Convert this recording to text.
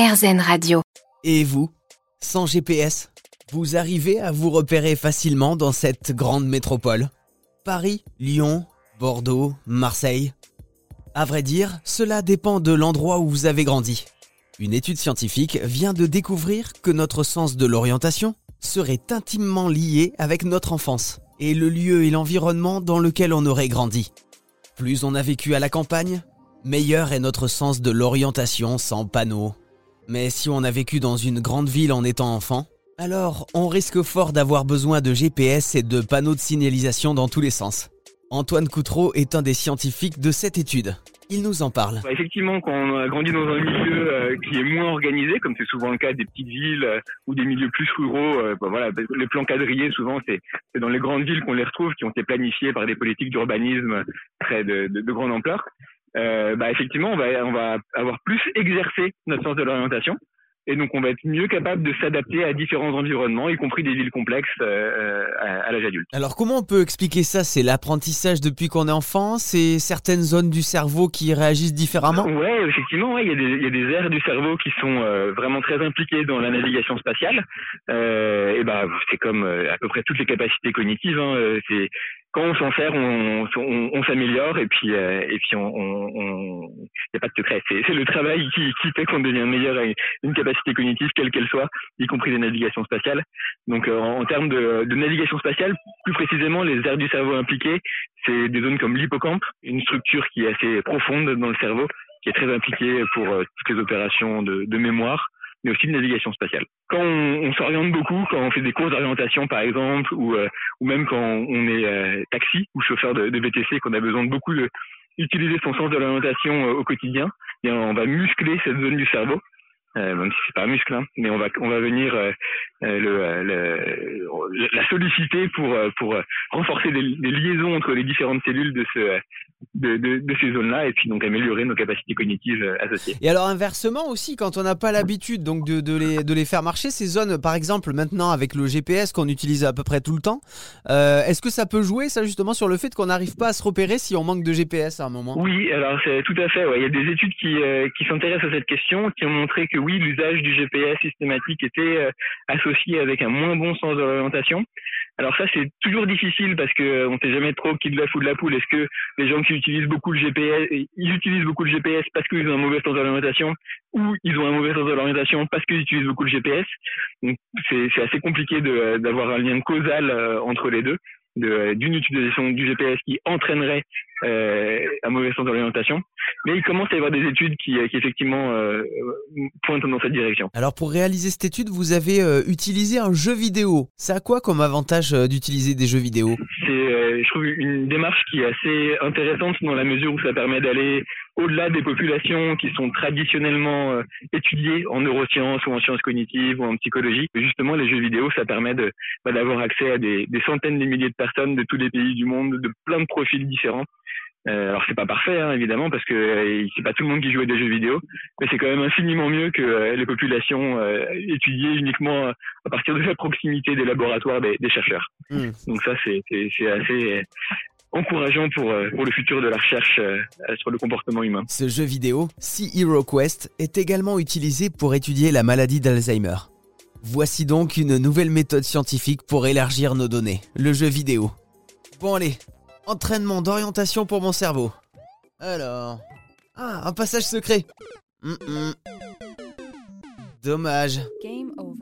RZN Radio. Et vous Sans GPS Vous arrivez à vous repérer facilement dans cette grande métropole? Paris, Lyon, Bordeaux, Marseille? À vrai dire, cela dépend de l'endroit où vous avez grandi. Une étude scientifique vient de découvrir que notre sens de l'orientation serait intimement lié avec notre enfance et le lieu et l'environnement dans lequel on aurait grandi. Plus on a vécu à la campagne, meilleur est notre sens de l'orientation sans panneaux. Mais si on a vécu dans une grande ville en étant enfant, alors on risque fort d'avoir besoin de GPS et de panneaux de signalisation dans tous les sens. Antoine Coutreau est un des scientifiques de cette étude. Il nous en parle. Bah, effectivement, quand on a grandi dans un milieu euh, qui est moins organisé, comme c'est souvent le cas des petites villes euh, ou des milieux plus ruraux, euh, bah, voilà, les plans quadrillés, souvent, c'est dans les grandes villes qu'on les retrouve, qui ont été planifiés par des politiques d'urbanisme très de, de, de, grande ampleur. Bah, effectivement, on va, on va avoir plus exercé notre sens de l'orientation. Et donc, on va être mieux capable de s'adapter à différents environnements, y compris des villes complexes euh, à, à l'âge adulte. Alors, comment on peut expliquer ça? C'est l'apprentissage depuis qu'on est enfant? C'est certaines zones du cerveau qui réagissent différemment? Ouais, effectivement, ouais, il, y a des, il y a des aires du cerveau qui sont euh, vraiment très impliquées dans la navigation spatiale. Euh, et ben, c'est comme euh, à peu près toutes les capacités cognitives. Hein, euh, c'est quand on s'en sert, on, s'améliore et puis euh, et puis on, on, y a pas de secret. C'est, le travail qui, fait qu'on devient meilleur à une capacité cognitive, quelle qu'elle soit, y compris les navigations spatiales. Donc euh, en, termes de, navigation spatiale, plus précisément, les aires du cerveau impliquées, c'est des zones comme l'hippocampe, une structure qui est assez profonde dans le cerveau, qui est très impliquée pour euh, toutes les opérations de, mémoire mais aussi de navigation spatiale. On, s'oriente beaucoup, quand on fait des courses d'orientation par exemple, ou, euh, même quand on est euh, taxi ou chauffeur de, de VTC, qu'on a besoin de beaucoup de utiliser son sens de l'orientation euh, au quotidien, bien on va muscler cette zone du cerveau. Euh, même si c'est pas un muscle, hein, mais on va on va venir euh, le, le, la solliciter pour pour renforcer les, les, liaisons entre les différentes cellules de ce de, de, de, ces zones-là et puis donc améliorer nos capacités cognitives euh, associées. Et alors inversement aussi, quand on n'a pas l'habitude donc de, de, les, de les faire marcher, ces zones, par exemple maintenant avec le GPS qu'on utilise à peu près tout le temps, euh, est-ce que ça peut jouer ça justement sur le fait qu'on n'arrive pas à se repérer si on manque de GPS à un moment? Oui, alors c'est tout à fait. Ouais. Il y a des études qui, euh, qui s'intéressent à cette question, qui ont montré que oui, l'usage du GPS systématique était euh, associé avec un moins bon sens de l'orientation. Alors ça c'est toujours difficile parce que euh, on sait jamais trop qui de la fout de la poule. Est-ce que les gens qui utilisent beaucoup le GPS, ils utilisent beaucoup le GPS parce qu'ils ont un mauvais sens de l'orientation ou ils ont un mauvais sens de l'orientation parce qu'ils utilisent beaucoup le GPS. Donc c'est assez compliqué d'avoir un lien causal euh, entre les deux d'une utilisation du GPS qui entraînerait euh, un mauvais sens d'orientation. Mais il commence à y avoir des études qui, qui effectivement euh, pointent dans cette direction. Alors pour réaliser cette étude, vous avez euh, utilisé un jeu vidéo. Ça a quoi comme avantage euh, d'utiliser des jeux vidéo? C'est, euh, je trouve, une démarche qui est assez intéressante dans la mesure où ça permet d'aller au-delà des populations qui sont traditionnellement euh, étudiées en neurosciences ou en sciences cognitives ou en psychologie. Justement, les jeux vidéo, ça permet de, bah, d'avoir accès à des, des centaines de milliers de personnes de tous les pays du monde, de plein de profils différents. Euh, alors c'est pas parfait hein, évidemment parce que euh, c'est pas tout le monde qui joue à des jeux vidéo, mais c'est quand même infiniment mieux que euh, les populations euh, étudiées uniquement à partir de la proximité des laboratoires des, des chercheurs. Mmh. Donc ça c'est, c'est, c'est assez encourageant pour, pour le futur de la recherche sur le comportement humain. Ce jeu vidéo, Sea Hero Quest, est également utilisé pour étudier la maladie d'Alzheimer. Voici donc une nouvelle méthode scientifique pour élargir nos données, le jeu vidéo. Bon allez, entraînement d'orientation pour mon cerveau. Alors... Ah, un passage secret. Mm -mm. Dommage. Game over.